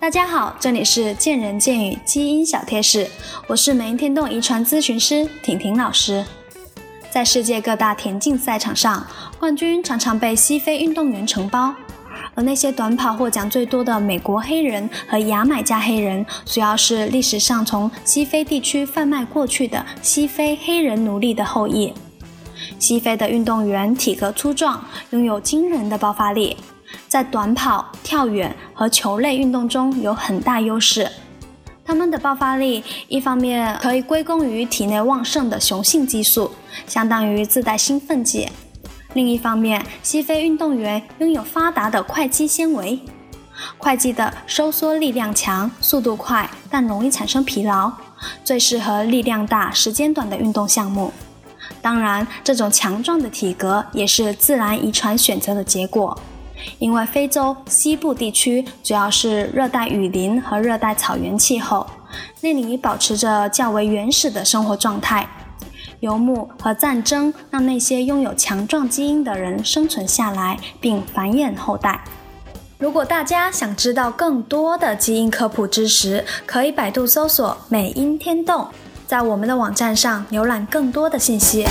大家好，这里是见人见语基因小贴士，我是美音天动遗传咨询师婷婷老师。在世界各大田径赛场上，冠军常常被西非运动员承包，而那些短跑获奖最多的美国黑人和牙买加黑人，主要是历史上从西非地区贩卖过去的西非黑人奴隶的后裔。西非的运动员体格粗壮，拥有惊人的爆发力，在短跑、跳远和球类运动中有很大优势。他们的爆发力一方面可以归功于体内旺盛的雄性激素，相当于自带兴奋剂；另一方面，西非运动员拥有发达的快肌纤维，快肌的收缩力量强、速度快，但容易产生疲劳，最适合力量大、时间短的运动项目。当然，这种强壮的体格也是自然遗传选择的结果。因为非洲西部地区主要是热带雨林和热带草原气候，那里保持着较为原始的生活状态。游牧和战争让那些拥有强壮基因的人生存下来并繁衍后代。如果大家想知道更多的基因科普知识，可以百度搜索“美音天动”，在我们的网站上浏览更多的信息。